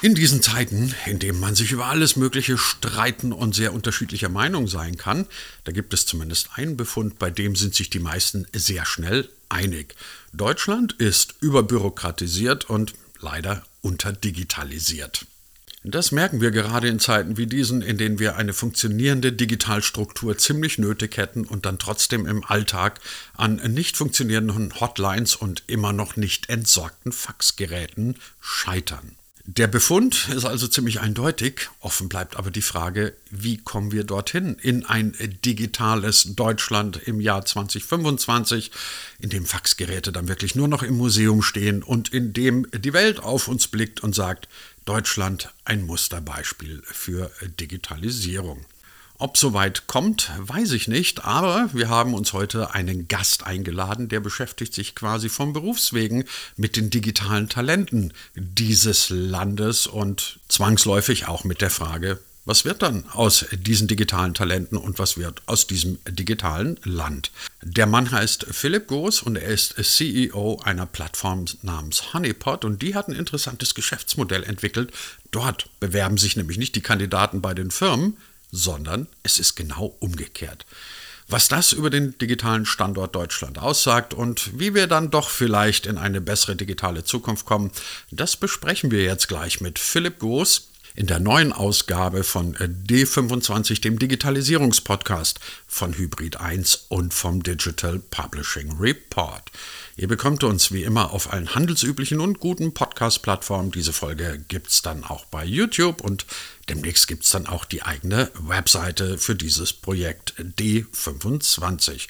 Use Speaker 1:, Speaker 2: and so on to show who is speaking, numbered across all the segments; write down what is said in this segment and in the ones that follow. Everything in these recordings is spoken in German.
Speaker 1: In diesen Zeiten, in denen man sich über alles Mögliche streiten und sehr unterschiedlicher Meinung sein kann, da gibt es zumindest einen Befund, bei dem sind sich die meisten sehr schnell einig. Deutschland ist überbürokratisiert und leider unterdigitalisiert. Das merken wir gerade in Zeiten wie diesen, in denen wir eine funktionierende Digitalstruktur ziemlich nötig hätten und dann trotzdem im Alltag an nicht funktionierenden Hotlines und immer noch nicht entsorgten Faxgeräten scheitern. Der Befund ist also ziemlich eindeutig. Offen bleibt aber die Frage, wie kommen wir dorthin in ein digitales Deutschland im Jahr 2025, in dem Faxgeräte dann wirklich nur noch im Museum stehen und in dem die Welt auf uns blickt und sagt, Deutschland ein Musterbeispiel für Digitalisierung. Ob soweit kommt, weiß ich nicht, aber wir haben uns heute einen Gast eingeladen, der beschäftigt sich quasi vom Berufswegen mit den digitalen Talenten dieses Landes und zwangsläufig auch mit der Frage, was wird dann aus diesen digitalen Talenten und was wird aus diesem digitalen Land? Der Mann heißt Philipp Goos und er ist CEO einer Plattform namens Honeypot und die hat ein interessantes Geschäftsmodell entwickelt. Dort bewerben sich nämlich nicht die Kandidaten bei den Firmen, sondern es ist genau umgekehrt. Was das über den digitalen Standort Deutschland aussagt und wie wir dann doch vielleicht in eine bessere digitale Zukunft kommen, das besprechen wir jetzt gleich mit Philipp Goos in der neuen Ausgabe von D25, dem Digitalisierungspodcast von Hybrid 1 und vom Digital Publishing Report. Ihr bekommt uns wie immer auf allen handelsüblichen und guten Podcast-Plattformen. Diese Folge gibt es dann auch bei YouTube und Demnächst gibt es dann auch die eigene Webseite für dieses Projekt D25.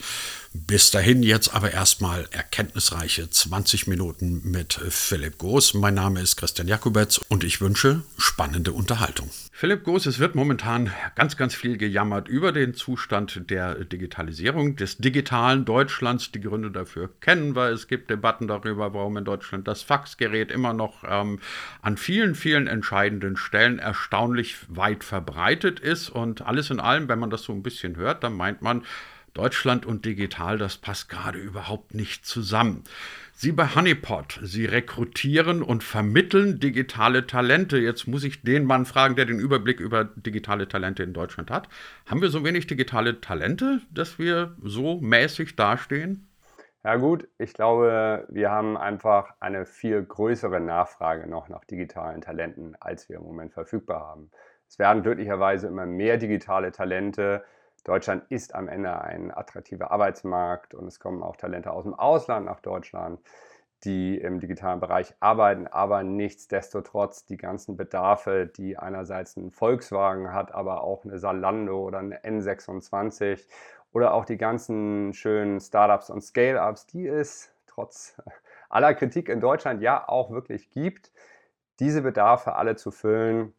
Speaker 1: Bis dahin jetzt aber erstmal erkenntnisreiche 20 Minuten mit Philipp Goos. Mein Name ist Christian Jakubetz und ich wünsche spannende Unterhaltung. Philipp Goos, es wird momentan ganz, ganz viel gejammert über den Zustand der Digitalisierung des digitalen Deutschlands. Die Gründe dafür kennen wir. Es gibt Debatten darüber, warum in Deutschland das Faxgerät immer noch ähm, an vielen, vielen entscheidenden Stellen erstaunlich weit verbreitet ist. Und alles in allem, wenn man das so ein bisschen hört, dann meint man, Deutschland und digital, das passt gerade überhaupt nicht zusammen. Sie bei Honeypot, Sie rekrutieren und vermitteln digitale Talente. Jetzt muss ich den Mann fragen, der den Überblick über digitale Talente in Deutschland hat. Haben wir so wenig digitale Talente, dass wir so mäßig dastehen?
Speaker 2: Ja gut, ich glaube, wir haben einfach eine viel größere Nachfrage noch nach digitalen Talenten, als wir im Moment verfügbar haben. Es werden glücklicherweise immer mehr digitale Talente Deutschland ist am Ende ein attraktiver Arbeitsmarkt und es kommen auch Talente aus dem Ausland nach Deutschland, die im digitalen Bereich arbeiten, aber nichtsdestotrotz die ganzen Bedarfe, die einerseits ein Volkswagen hat, aber auch eine Salando oder eine N26 oder auch die ganzen schönen Startups und Scale-ups, die es trotz aller Kritik in Deutschland ja auch wirklich gibt, diese Bedarfe alle zu füllen,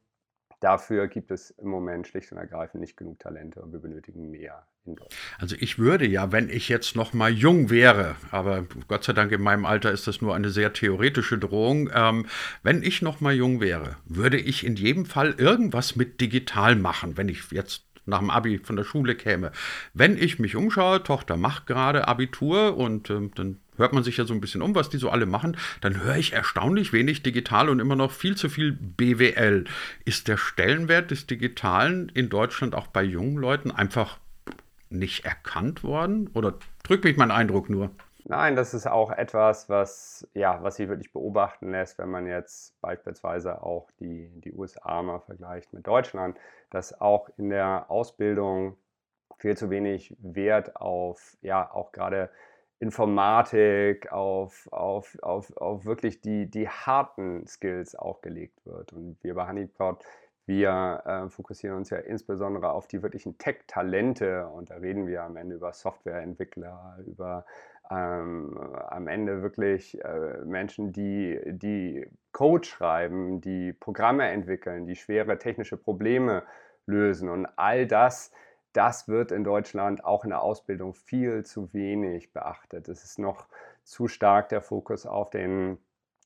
Speaker 2: Dafür gibt es im Moment schlicht und ergreifend nicht genug Talente und wir benötigen mehr
Speaker 1: in Deutschland. Also ich würde ja, wenn ich jetzt noch mal jung wäre, aber Gott sei Dank in meinem Alter ist das nur eine sehr theoretische Drohung, ähm, wenn ich noch mal jung wäre, würde ich in jedem Fall irgendwas mit digital machen, wenn ich jetzt nach dem Abi von der Schule käme. Wenn ich mich umschaue, Tochter macht gerade Abitur und äh, dann hört man sich ja so ein bisschen um, was die so alle machen, dann höre ich erstaunlich wenig digital und immer noch viel zu viel BWL. Ist der Stellenwert des Digitalen in Deutschland auch bei jungen Leuten einfach nicht erkannt worden? Oder drückt mich mein Eindruck nur?
Speaker 2: Nein, das ist auch etwas, was, ja, was sich wirklich beobachten lässt, wenn man jetzt beispielsweise auch die, die USA mal vergleicht mit Deutschland, dass auch in der Ausbildung viel zu wenig Wert auf, ja, auch gerade Informatik, auf, auf, auf, auf wirklich die, die harten Skills auch gelegt wird. Und wir bei Honeypot, wir äh, fokussieren uns ja insbesondere auf die wirklichen Tech-Talente und da reden wir am Ende über Softwareentwickler, über ähm, am Ende wirklich äh, Menschen, die, die Code schreiben, die Programme entwickeln, die schwere technische Probleme lösen und all das das wird in Deutschland auch in der Ausbildung viel zu wenig beachtet. Es ist noch zu stark der Fokus auf den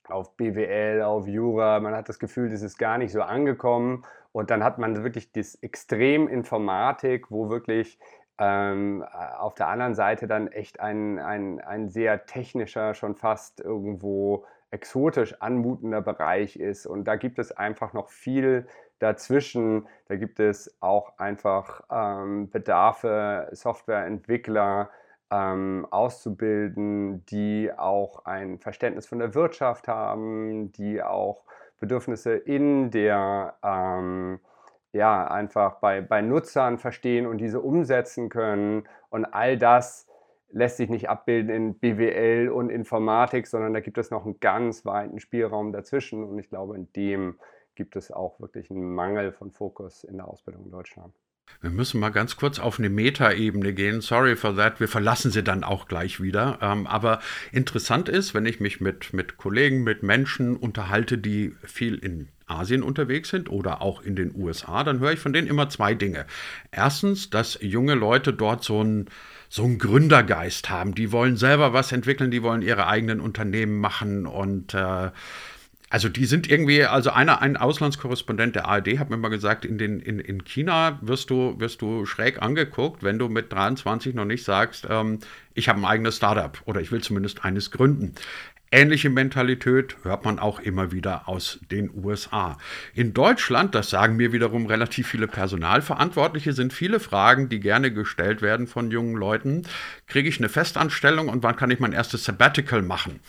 Speaker 2: auf BWL, auf Jura. Man hat das Gefühl, das ist gar nicht so angekommen. Und dann hat man wirklich das Extrem Informatik, wo wirklich ähm, auf der anderen Seite dann echt ein, ein, ein sehr technischer, schon fast irgendwo exotisch anmutender Bereich ist. Und da gibt es einfach noch viel dazwischen. Da gibt es auch einfach ähm, Bedarfe, Softwareentwickler ähm, auszubilden, die auch ein Verständnis von der Wirtschaft haben, die auch Bedürfnisse in der ähm, ja, einfach bei, bei Nutzern verstehen und diese umsetzen können. Und all das lässt sich nicht abbilden in BWL und Informatik, sondern da gibt es noch einen ganz weiten Spielraum dazwischen. Und ich glaube, in dem gibt es auch wirklich einen Mangel von Fokus in der Ausbildung in Deutschland.
Speaker 1: Wir müssen mal ganz kurz auf eine Metaebene gehen. Sorry for that. Wir verlassen sie dann auch gleich wieder. Ähm, aber interessant ist, wenn ich mich mit, mit Kollegen, mit Menschen unterhalte, die viel in Asien unterwegs sind oder auch in den USA, dann höre ich von denen immer zwei Dinge. Erstens, dass junge Leute dort so einen so einen Gründergeist haben. Die wollen selber was entwickeln, die wollen ihre eigenen Unternehmen machen und äh, also die sind irgendwie, also einer, ein Auslandskorrespondent der ARD hat mir mal gesagt, in, den, in, in China wirst du, wirst du schräg angeguckt, wenn du mit 23 noch nicht sagst, ähm, ich habe ein eigenes Startup oder ich will zumindest eines gründen. Ähnliche Mentalität hört man auch immer wieder aus den USA. In Deutschland, das sagen mir wiederum relativ viele Personalverantwortliche, sind viele Fragen, die gerne gestellt werden von jungen Leuten. Kriege ich eine Festanstellung und wann kann ich mein erstes Sabbatical machen?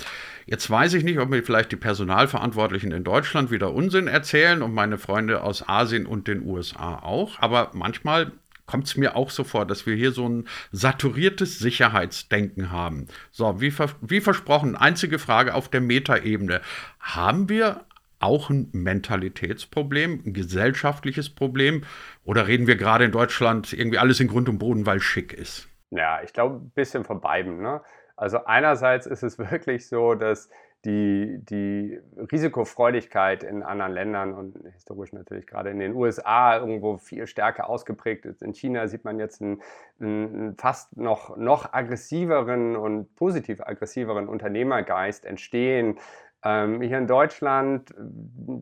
Speaker 1: Jetzt weiß ich nicht, ob mir vielleicht die Personalverantwortlichen in Deutschland wieder Unsinn erzählen und meine Freunde aus Asien und den USA auch, aber manchmal kommt es mir auch so vor, dass wir hier so ein saturiertes Sicherheitsdenken haben. So, wie, wie versprochen, einzige Frage auf der Metaebene. Haben wir auch ein Mentalitätsproblem, ein gesellschaftliches Problem? Oder reden wir gerade in Deutschland irgendwie alles in Grund und Boden, weil schick ist?
Speaker 2: Ja, ich glaube, ein bisschen von beiden. Ne? Also einerseits ist es wirklich so, dass die, die Risikofreudigkeit in anderen Ländern und historisch natürlich gerade in den USA irgendwo viel stärker ausgeprägt ist. In China sieht man jetzt einen, einen fast noch, noch aggressiveren und positiv aggressiveren Unternehmergeist entstehen. Ähm, hier in Deutschland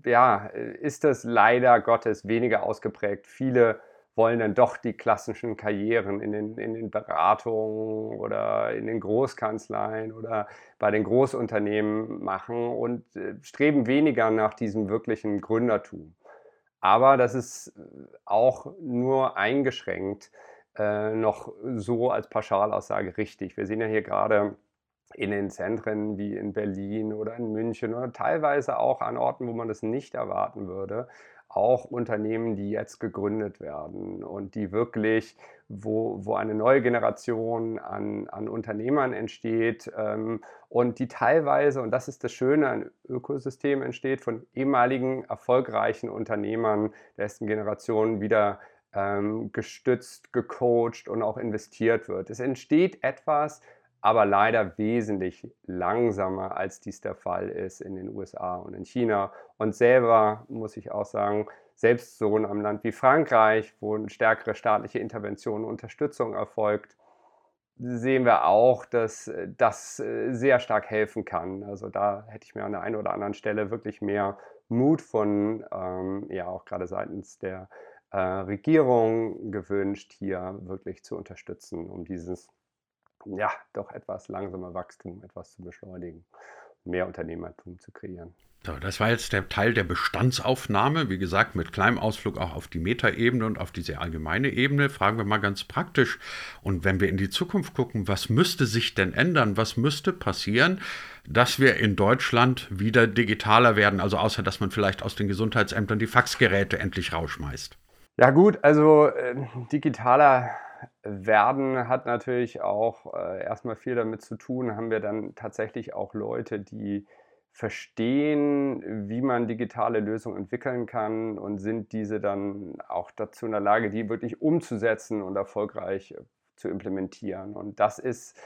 Speaker 2: ja, ist das leider Gottes weniger ausgeprägt. Viele wollen dann doch die klassischen Karrieren in den, in den Beratungen oder in den Großkanzleien oder bei den Großunternehmen machen und äh, streben weniger nach diesem wirklichen Gründertum. Aber das ist auch nur eingeschränkt äh, noch so als Pauschalaussage richtig. Wir sehen ja hier gerade in den Zentren wie in Berlin oder in München oder teilweise auch an Orten, wo man das nicht erwarten würde, auch Unternehmen, die jetzt gegründet werden und die wirklich, wo, wo eine neue Generation an, an Unternehmern entsteht ähm, und die teilweise, und das ist das Schöne, ein Ökosystem entsteht von ehemaligen erfolgreichen Unternehmern der ersten Generation wieder ähm, gestützt, gecoacht und auch investiert wird. Es entsteht etwas, aber leider wesentlich langsamer, als dies der Fall ist in den USA und in China. Und selber muss ich auch sagen, selbst so in einem Land wie Frankreich, wo eine stärkere staatliche Intervention und Unterstützung erfolgt, sehen wir auch, dass das äh, sehr stark helfen kann. Also da hätte ich mir an der einen oder anderen Stelle wirklich mehr Mut von, ähm, ja auch gerade seitens der äh, Regierung gewünscht, hier wirklich zu unterstützen, um dieses ja, doch etwas langsamer Wachstum etwas zu beschleunigen, mehr Unternehmertum zu kreieren.
Speaker 1: So, das war jetzt der Teil der Bestandsaufnahme. Wie gesagt, mit kleinem Ausflug auch auf die Metaebene und auf diese allgemeine Ebene. Fragen wir mal ganz praktisch. Und wenn wir in die Zukunft gucken, was müsste sich denn ändern? Was müsste passieren, dass wir in Deutschland wieder digitaler werden? Also außer, dass man vielleicht aus den Gesundheitsämtern die Faxgeräte endlich rausschmeißt.
Speaker 2: Ja gut, also äh, digitaler werden hat natürlich auch äh, erstmal viel damit zu tun, haben wir dann tatsächlich auch Leute, die verstehen, wie man digitale Lösungen entwickeln kann und sind diese dann auch dazu in der Lage, die wirklich umzusetzen und erfolgreich äh, zu implementieren. Und das ist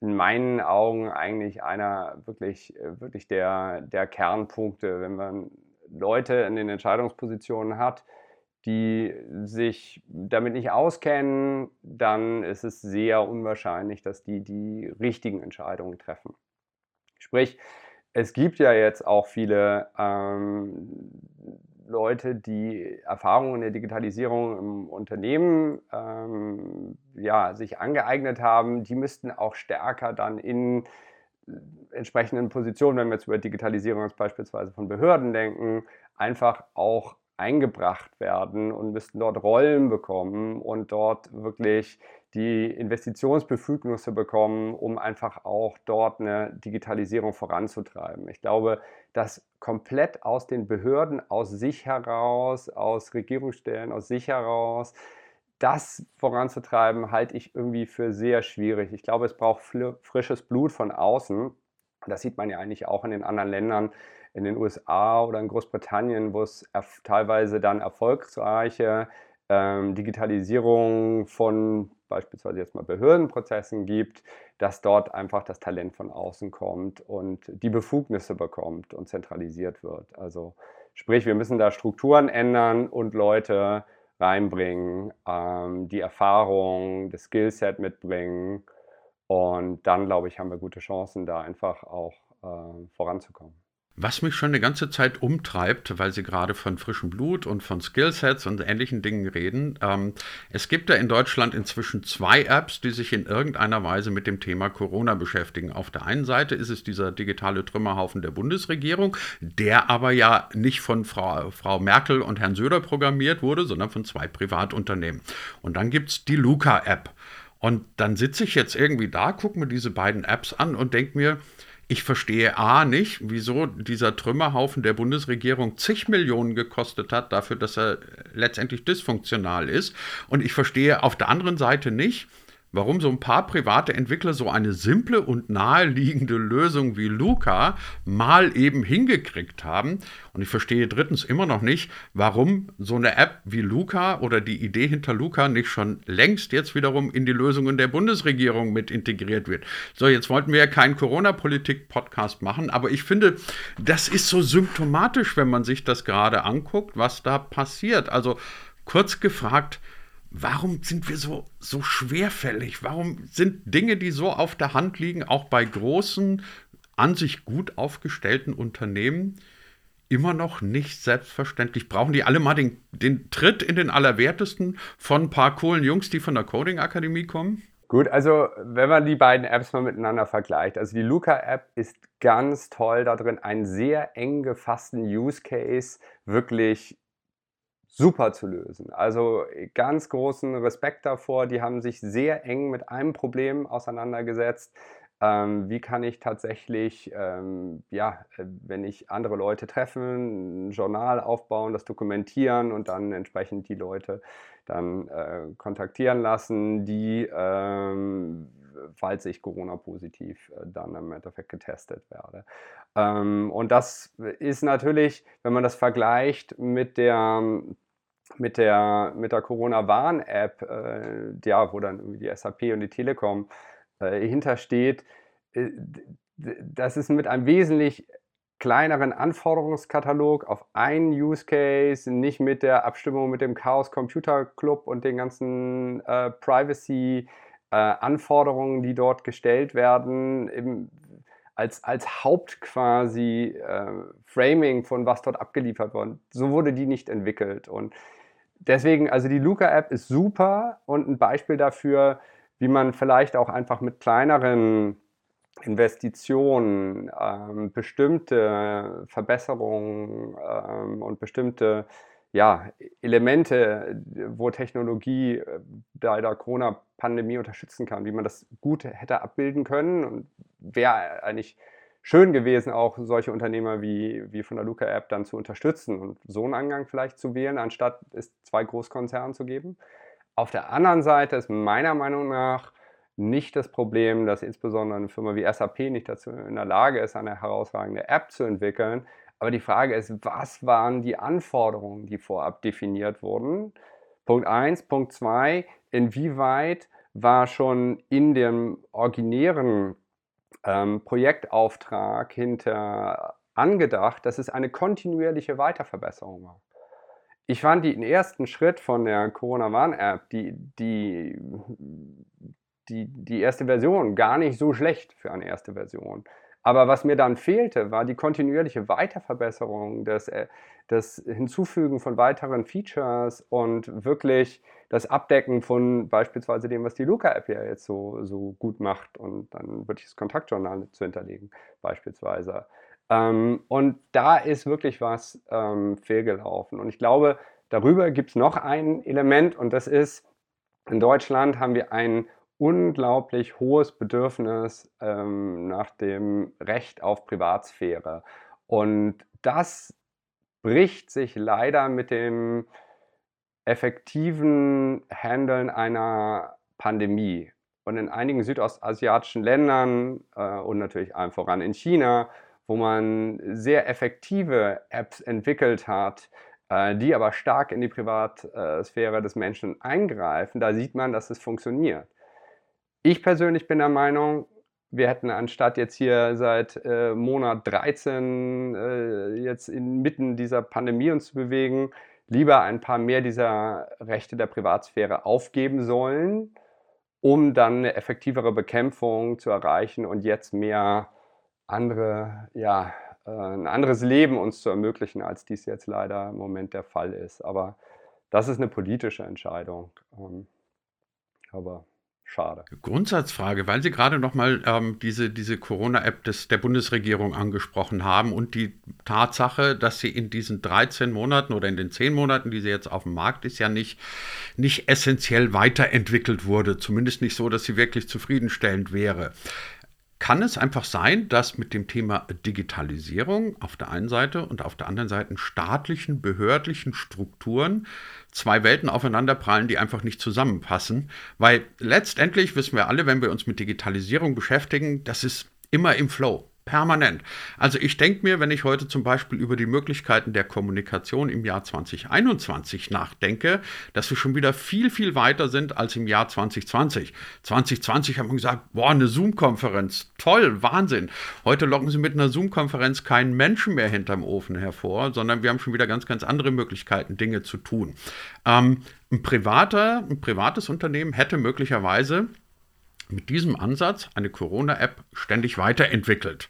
Speaker 2: in meinen Augen eigentlich einer wirklich, äh, wirklich der, der Kernpunkte, wenn man Leute in den Entscheidungspositionen hat, die sich damit nicht auskennen, dann ist es sehr unwahrscheinlich, dass die die richtigen Entscheidungen treffen. Sprich, es gibt ja jetzt auch viele ähm, Leute, die Erfahrungen in der Digitalisierung im Unternehmen ähm, ja, sich angeeignet haben, die müssten auch stärker dann in entsprechenden Positionen, wenn wir jetzt über Digitalisierung beispielsweise von Behörden denken, einfach auch eingebracht werden und müssten dort Rollen bekommen und dort wirklich die Investitionsbefugnisse bekommen, um einfach auch dort eine Digitalisierung voranzutreiben. Ich glaube, dass komplett aus den Behörden, aus sich heraus, aus Regierungsstellen, aus sich heraus, das voranzutreiben, halte ich irgendwie für sehr schwierig. Ich glaube, es braucht frisches Blut von außen. Das sieht man ja eigentlich auch in den anderen Ländern, in den USA oder in Großbritannien, wo es teilweise dann erfolgreiche ähm, Digitalisierung von beispielsweise jetzt mal Behördenprozessen gibt, dass dort einfach das Talent von außen kommt und die Befugnisse bekommt und zentralisiert wird. Also sprich, wir müssen da Strukturen ändern und Leute reinbringen, ähm, die Erfahrung, das Skillset mitbringen. Und dann, glaube ich, haben wir gute Chancen, da einfach auch äh, voranzukommen.
Speaker 1: Was mich schon eine ganze Zeit umtreibt, weil Sie gerade von frischem Blut und von Skillsets und ähnlichen Dingen reden. Ähm, es gibt ja in Deutschland inzwischen zwei Apps, die sich in irgendeiner Weise mit dem Thema Corona beschäftigen. Auf der einen Seite ist es dieser digitale Trümmerhaufen der Bundesregierung, der aber ja nicht von Frau, Frau Merkel und Herrn Söder programmiert wurde, sondern von zwei Privatunternehmen. Und dann gibt es die Luca-App. Und dann sitze ich jetzt irgendwie da, gucke mir diese beiden Apps an und denke mir, ich verstehe A nicht, wieso dieser Trümmerhaufen der Bundesregierung zig Millionen gekostet hat, dafür, dass er letztendlich dysfunktional ist. Und ich verstehe auf der anderen Seite nicht, warum so ein paar private Entwickler so eine simple und naheliegende Lösung wie Luca mal eben hingekriegt haben. Und ich verstehe drittens immer noch nicht, warum so eine App wie Luca oder die Idee hinter Luca nicht schon längst jetzt wiederum in die Lösungen der Bundesregierung mit integriert wird. So, jetzt wollten wir ja keinen Corona-Politik-Podcast machen, aber ich finde, das ist so symptomatisch, wenn man sich das gerade anguckt, was da passiert. Also kurz gefragt, warum sind wir so, so schwerfällig? Warum sind Dinge, die so auf der Hand liegen, auch bei großen, an sich gut aufgestellten Unternehmen, immer noch nicht selbstverständlich? Brauchen die alle mal den, den Tritt in den Allerwertesten von ein paar coolen Jungs, die von der Coding Akademie kommen?
Speaker 2: Gut, also wenn man die beiden Apps mal miteinander vergleicht, also die Luca-App ist ganz toll darin, einen sehr eng gefassten Use Case wirklich super zu lösen. Also äh, ganz großen Respekt davor. Die haben sich sehr eng mit einem Problem auseinandergesetzt. Ähm, wie kann ich tatsächlich, ähm, ja, äh, wenn ich andere Leute treffe, ein Journal aufbauen, das dokumentieren und dann entsprechend die Leute dann äh, kontaktieren lassen, die, ähm, falls ich Corona-positiv äh, dann im Endeffekt getestet werde. Ähm, und das ist natürlich, wenn man das vergleicht mit der mit der, mit der Corona-Warn-App, äh, ja, wo dann irgendwie die SAP und die Telekom äh, hintersteht, äh, das ist mit einem wesentlich kleineren Anforderungskatalog auf einen Use Case, nicht mit der Abstimmung mit dem Chaos Computer Club und den ganzen äh, Privacy äh, Anforderungen, die dort gestellt werden, im, als, als Haupt quasi äh, Framing von was dort abgeliefert wurde. So wurde die nicht entwickelt und deswegen, also die Luca-App ist super und ein Beispiel dafür, wie man vielleicht auch einfach mit kleineren Investitionen ähm, bestimmte Verbesserungen ähm, und bestimmte ja, Elemente, wo Technologie äh, bei der Corona-Pandemie unterstützen kann, wie man das gut hätte abbilden können und wäre eigentlich schön gewesen, auch solche Unternehmer wie, wie von der Luca-App dann zu unterstützen und so einen Angang vielleicht zu wählen, anstatt es zwei Großkonzernen zu geben. Auf der anderen Seite ist meiner Meinung nach nicht das Problem, dass insbesondere eine Firma wie SAP nicht dazu in der Lage ist, eine herausragende App zu entwickeln. Aber die Frage ist, was waren die Anforderungen, die vorab definiert wurden? Punkt 1. Punkt 2. Inwieweit war schon in dem originären ähm, Projektauftrag hinter angedacht, dass es eine kontinuierliche Weiterverbesserung war. Ich fand den ersten Schritt von der Corona-Warn-App, die, die, die, die erste Version, gar nicht so schlecht für eine erste Version. Aber was mir dann fehlte, war die kontinuierliche Weiterverbesserung, das, äh, das Hinzufügen von weiteren Features und wirklich das Abdecken von beispielsweise dem, was die Luca-App ja jetzt so, so gut macht und dann wirklich das Kontaktjournal zu hinterlegen, beispielsweise. Ähm, und da ist wirklich was ähm, fehlgelaufen. Und ich glaube, darüber gibt es noch ein Element und das ist, in Deutschland haben wir ein unglaublich hohes Bedürfnis ähm, nach dem Recht auf Privatsphäre. Und das bricht sich leider mit dem effektiven Handeln einer Pandemie. Und in einigen südostasiatischen Ländern äh, und natürlich allen voran in China wo man sehr effektive Apps entwickelt hat, äh, die aber stark in die Privatsphäre des Menschen eingreifen, da sieht man, dass es funktioniert. Ich persönlich bin der Meinung, wir hätten anstatt jetzt hier seit äh, Monat 13 äh, jetzt inmitten dieser Pandemie uns zu bewegen, lieber ein paar mehr dieser Rechte der Privatsphäre aufgeben sollen, um dann eine effektivere Bekämpfung zu erreichen und jetzt mehr andere, ja, äh, ein anderes Leben uns zu ermöglichen, als dies jetzt leider im Moment der Fall ist. Aber das ist eine politische Entscheidung. Ähm, aber schade.
Speaker 1: Grundsatzfrage, weil Sie gerade nochmal ähm, diese, diese Corona-App der Bundesregierung angesprochen haben und die Tatsache, dass sie in diesen 13 Monaten oder in den 10 Monaten, die sie jetzt auf dem Markt ist, ja nicht, nicht essentiell weiterentwickelt wurde. Zumindest nicht so, dass sie wirklich zufriedenstellend wäre kann es einfach sein, dass mit dem Thema Digitalisierung auf der einen Seite und auf der anderen Seite staatlichen, behördlichen Strukturen zwei Welten aufeinanderprallen, die einfach nicht zusammenpassen. Weil letztendlich wissen wir alle, wenn wir uns mit Digitalisierung beschäftigen, das ist immer im Flow. Permanent. Also ich denke mir, wenn ich heute zum Beispiel über die Möglichkeiten der Kommunikation im Jahr 2021 nachdenke, dass wir schon wieder viel, viel weiter sind als im Jahr 2020. 2020 haben wir gesagt, boah, eine Zoom-Konferenz, toll, Wahnsinn. Heute locken Sie mit einer Zoom-Konferenz keinen Menschen mehr hinterm Ofen hervor, sondern wir haben schon wieder ganz, ganz andere Möglichkeiten, Dinge zu tun. Ähm, ein, privater, ein privates Unternehmen hätte möglicherweise mit diesem Ansatz eine Corona-App ständig weiterentwickelt.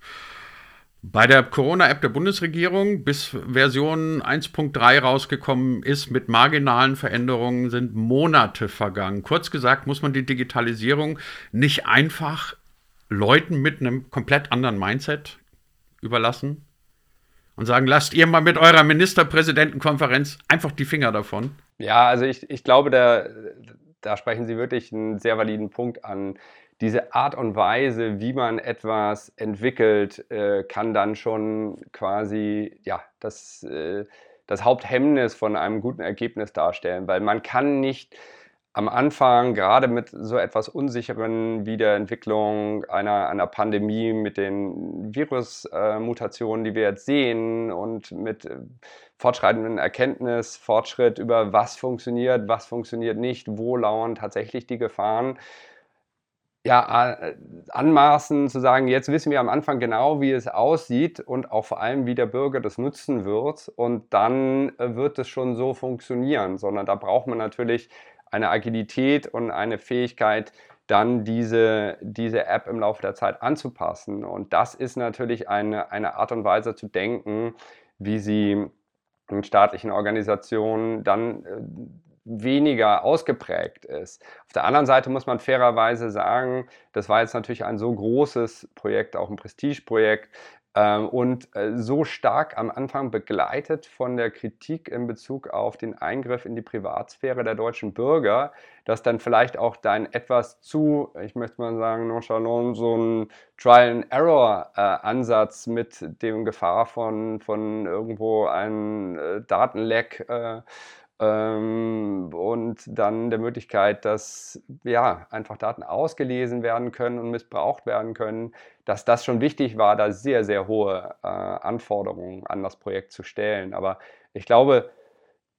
Speaker 1: Bei der Corona-App der Bundesregierung, bis Version 1.3 rausgekommen ist, mit marginalen Veränderungen sind Monate vergangen. Kurz gesagt, muss man die Digitalisierung nicht einfach Leuten mit einem komplett anderen Mindset überlassen und sagen, lasst ihr mal mit eurer Ministerpräsidentenkonferenz einfach die Finger davon?
Speaker 2: Ja, also ich, ich glaube, der, da sprechen Sie wirklich einen sehr validen Punkt an. Diese Art und Weise, wie man etwas entwickelt, äh, kann dann schon quasi ja, das, äh, das Haupthemmnis von einem guten Ergebnis darstellen, weil man kann nicht am Anfang, gerade mit so etwas unsicheren wie der Entwicklung einer, einer Pandemie, mit den Virusmutationen, äh, die wir jetzt sehen und mit äh, fortschreitenden Erkenntnis, Fortschritt über was funktioniert, was funktioniert nicht, wo lauern tatsächlich die Gefahren, ja, äh, anmaßen zu sagen, jetzt wissen wir am Anfang genau, wie es aussieht und auch vor allem, wie der Bürger das nutzen wird und dann wird es schon so funktionieren, sondern da braucht man natürlich eine Agilität und eine Fähigkeit, dann diese, diese App im Laufe der Zeit anzupassen. Und das ist natürlich eine, eine Art und Weise zu denken, wie sie in staatlichen Organisationen dann äh, weniger ausgeprägt ist. Auf der anderen Seite muss man fairerweise sagen, das war jetzt natürlich ein so großes Projekt, auch ein Prestigeprojekt, und äh, so stark am Anfang begleitet von der Kritik in Bezug auf den Eingriff in die Privatsphäre der deutschen Bürger, dass dann vielleicht auch dein etwas zu, ich möchte mal sagen, nonchalant, so ein Trial-and-Error-Ansatz äh, mit dem Gefahr von, von irgendwo einem äh, Datenleck ähm, und dann der Möglichkeit, dass ja, einfach Daten ausgelesen werden können und missbraucht werden können, dass das schon wichtig war, da sehr, sehr hohe äh, Anforderungen an das Projekt zu stellen. Aber ich glaube,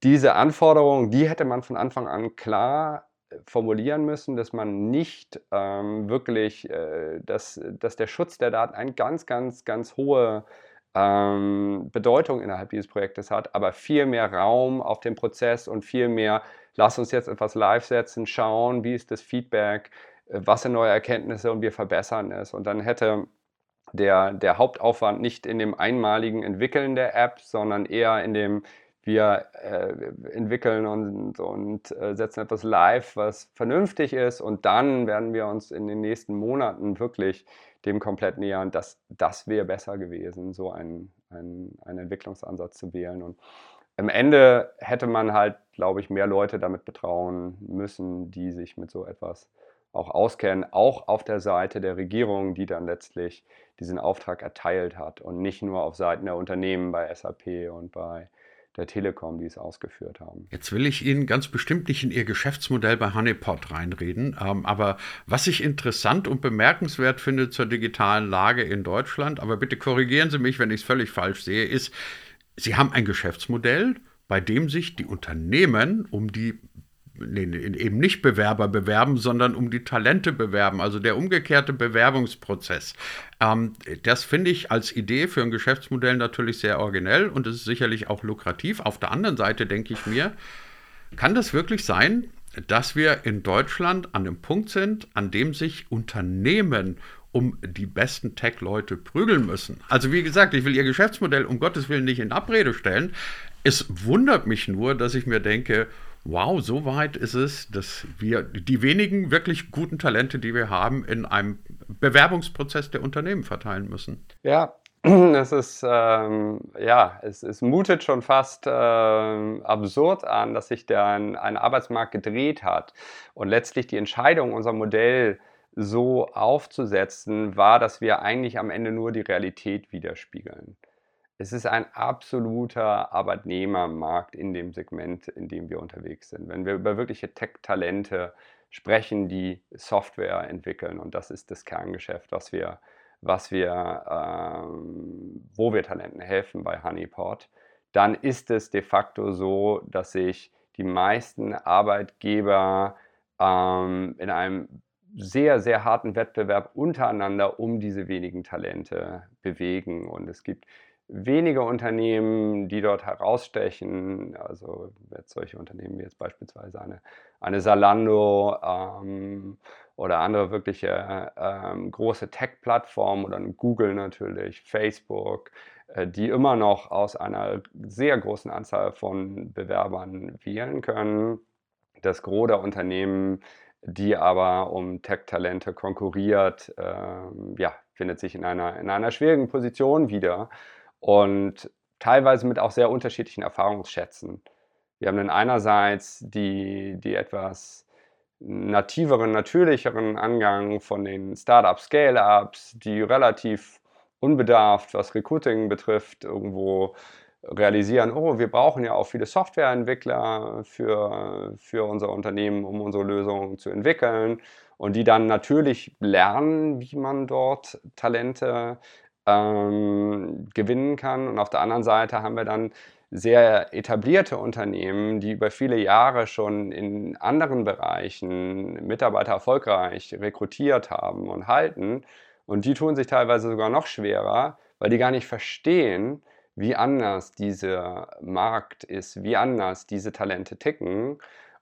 Speaker 2: diese Anforderungen, die hätte man von Anfang an klar äh, formulieren müssen, dass man nicht ähm, wirklich, äh, dass, dass der Schutz der Daten eine ganz, ganz, ganz hohe ähm, Bedeutung innerhalb dieses Projektes hat, aber viel mehr Raum auf den Prozess und viel mehr, lass uns jetzt etwas live setzen, schauen, wie ist das Feedback, äh, was sind neue Erkenntnisse und wir verbessern es. Und dann hätte der, der Hauptaufwand nicht in dem einmaligen Entwickeln der App, sondern eher in dem, wir äh, entwickeln und, und äh, setzen etwas live, was vernünftig ist und dann werden wir uns in den nächsten Monaten wirklich dem komplett nähern. Das, das wäre besser gewesen, so einen, einen, einen Entwicklungsansatz zu wählen. Und am Ende hätte man halt, glaube ich, mehr Leute damit betrauen müssen, die sich mit so etwas auch auskennen, auch auf der Seite der Regierung, die dann letztlich diesen Auftrag erteilt hat und nicht nur auf Seiten der Unternehmen bei SAP und bei der Telekom, die es ausgeführt haben.
Speaker 1: Jetzt will ich Ihnen ganz bestimmt nicht in Ihr Geschäftsmodell bei Honeypot reinreden, ähm, aber was ich interessant und bemerkenswert finde zur digitalen Lage in Deutschland, aber bitte korrigieren Sie mich, wenn ich es völlig falsch sehe, ist, Sie haben ein Geschäftsmodell, bei dem sich die Unternehmen um die nee, eben nicht Bewerber bewerben, sondern um die Talente bewerben, also der umgekehrte Bewerbungsprozess. Ähm, das finde ich als Idee für ein Geschäftsmodell natürlich sehr originell und es ist sicherlich auch lukrativ. Auf der anderen Seite denke ich mir, kann das wirklich sein, dass wir in Deutschland an einem Punkt sind, an dem sich Unternehmen um die besten Tech-Leute prügeln müssen. Also wie gesagt, ich will Ihr Geschäftsmodell um Gottes Willen nicht in Abrede stellen. Es wundert mich nur, dass ich mir denke, wow, so weit ist es, dass wir die wenigen wirklich guten Talente, die wir haben, in einem Bewerbungsprozess der Unternehmen verteilen müssen.
Speaker 2: Ja, es ist, ähm, ja, es, es, mutet schon fast äh, absurd an, dass sich der ein, ein Arbeitsmarkt gedreht hat und letztlich die Entscheidung, unser Modell so aufzusetzen, war, dass wir eigentlich am Ende nur die Realität widerspiegeln es ist ein absoluter Arbeitnehmermarkt in dem Segment, in dem wir unterwegs sind. Wenn wir über wirkliche Tech-Talente sprechen, die Software entwickeln, und das ist das Kerngeschäft, was wir, was wir, ähm, wo wir Talenten helfen bei Honeypot, dann ist es de facto so, dass sich die meisten Arbeitgeber ähm, in einem sehr, sehr harten Wettbewerb untereinander um diese wenigen Talente bewegen. Und es gibt wenige Unternehmen, die dort herausstechen, also jetzt solche Unternehmen wie jetzt beispielsweise eine, eine Salando ähm, oder andere wirkliche ähm, große Tech-Plattformen oder Google natürlich, Facebook, äh, die immer noch aus einer sehr großen Anzahl von Bewerbern wählen können. Das Gros der Unternehmen, die aber um Tech-Talente konkurriert, ähm, ja, findet sich in einer, in einer schwierigen Position wieder und teilweise mit auch sehr unterschiedlichen Erfahrungsschätzen. Wir haben dann einerseits die, die etwas nativeren, natürlicheren Angang von den Startup Scale-Ups, die relativ unbedarft, was Recruiting betrifft, irgendwo realisieren, oh, wir brauchen ja auch viele Softwareentwickler für, für unser Unternehmen, um unsere Lösungen zu entwickeln und die dann natürlich lernen, wie man dort Talente ähm, gewinnen kann. Und auf der anderen Seite haben wir dann sehr etablierte Unternehmen, die über viele Jahre schon in anderen Bereichen Mitarbeiter erfolgreich rekrutiert haben und halten. Und die tun sich teilweise sogar noch schwerer, weil die gar nicht verstehen, wie anders dieser Markt ist, wie anders diese Talente ticken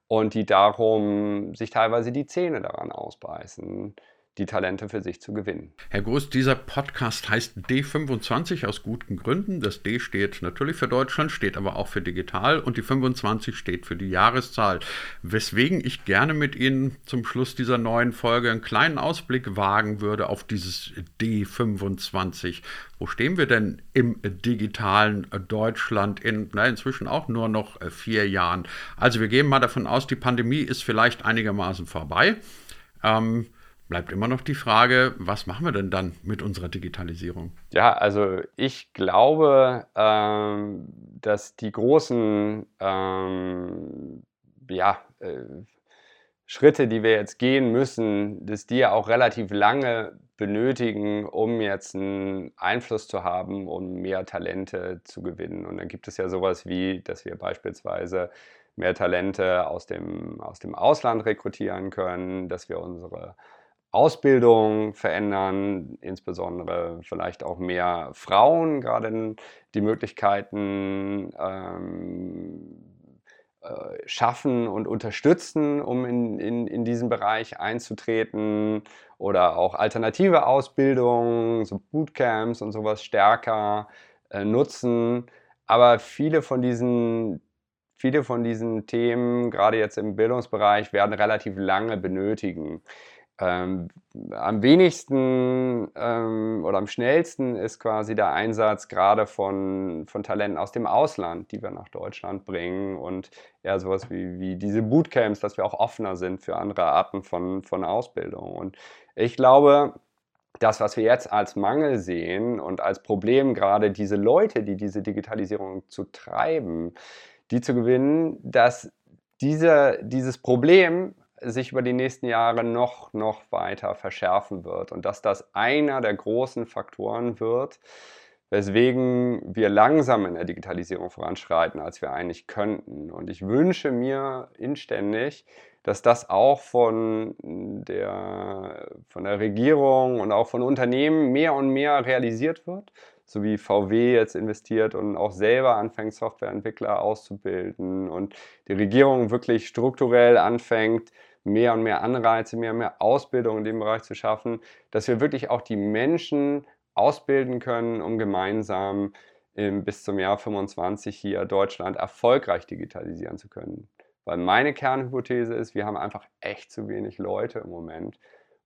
Speaker 2: und die darum sich teilweise die Zähne daran ausbeißen die Talente für sich zu gewinnen.
Speaker 1: Herr Groß, dieser Podcast heißt D25 aus guten Gründen. Das D steht natürlich für Deutschland, steht aber auch für digital und die 25 steht für die Jahreszahl. Weswegen ich gerne mit Ihnen zum Schluss dieser neuen Folge einen kleinen Ausblick wagen würde auf dieses D25. Wo stehen wir denn im digitalen Deutschland in na, inzwischen auch nur noch vier Jahren? Also wir gehen mal davon aus, die Pandemie ist vielleicht einigermaßen vorbei. Ähm, bleibt immer noch die Frage, was machen wir denn dann mit unserer Digitalisierung?
Speaker 2: Ja, also ich glaube, ähm, dass die großen ähm, ja, äh, Schritte, die wir jetzt gehen müssen, dass die ja auch relativ lange benötigen, um jetzt einen Einfluss zu haben, um mehr Talente zu gewinnen. Und dann gibt es ja sowas wie, dass wir beispielsweise mehr Talente aus dem, aus dem Ausland rekrutieren können, dass wir unsere Ausbildung verändern, insbesondere vielleicht auch mehr Frauen gerade die Möglichkeiten ähm, äh, schaffen und unterstützen, um in, in, in diesen Bereich einzutreten oder auch alternative Ausbildungen, so Bootcamps und sowas stärker äh, nutzen. Aber viele von diesen viele von diesen Themen, gerade jetzt im Bildungsbereich, werden relativ lange benötigen. Ähm, am wenigsten ähm, oder am schnellsten ist quasi der Einsatz gerade von, von Talenten aus dem Ausland, die wir nach Deutschland bringen und ja, sowas wie, wie diese Bootcamps, dass wir auch offener sind für andere Arten von, von Ausbildung. Und ich glaube, das, was wir jetzt als Mangel sehen und als Problem gerade diese Leute, die diese Digitalisierung zu treiben, die zu gewinnen, dass diese, dieses Problem sich über die nächsten Jahre noch, noch weiter verschärfen wird und dass das einer der großen Faktoren wird, weswegen wir langsam in der Digitalisierung voranschreiten, als wir eigentlich könnten. Und ich wünsche mir inständig, dass das auch von der, von der Regierung und auch von Unternehmen mehr und mehr realisiert wird so wie VW jetzt investiert und auch selber anfängt, Softwareentwickler auszubilden und die Regierung wirklich strukturell anfängt, mehr und mehr Anreize, mehr und mehr Ausbildung in dem Bereich zu schaffen, dass wir wirklich auch die Menschen ausbilden können, um gemeinsam bis zum Jahr 25 hier Deutschland erfolgreich digitalisieren zu können. Weil meine Kernhypothese ist, wir haben einfach echt zu wenig Leute im Moment,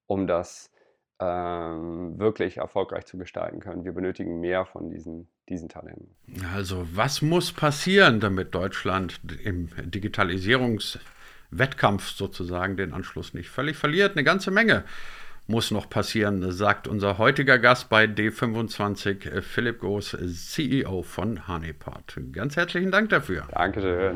Speaker 2: um das ähm, wirklich erfolgreich zu gestalten können. Wir benötigen mehr von diesen, diesen Talenten.
Speaker 1: Also was muss passieren, damit Deutschland im Digitalisierungswettkampf sozusagen den Anschluss nicht völlig verliert? Eine ganze Menge muss noch passieren, sagt unser heutiger Gast bei D25, Philipp Groß, CEO von Honeypot. Ganz herzlichen Dank dafür.
Speaker 2: Dankeschön.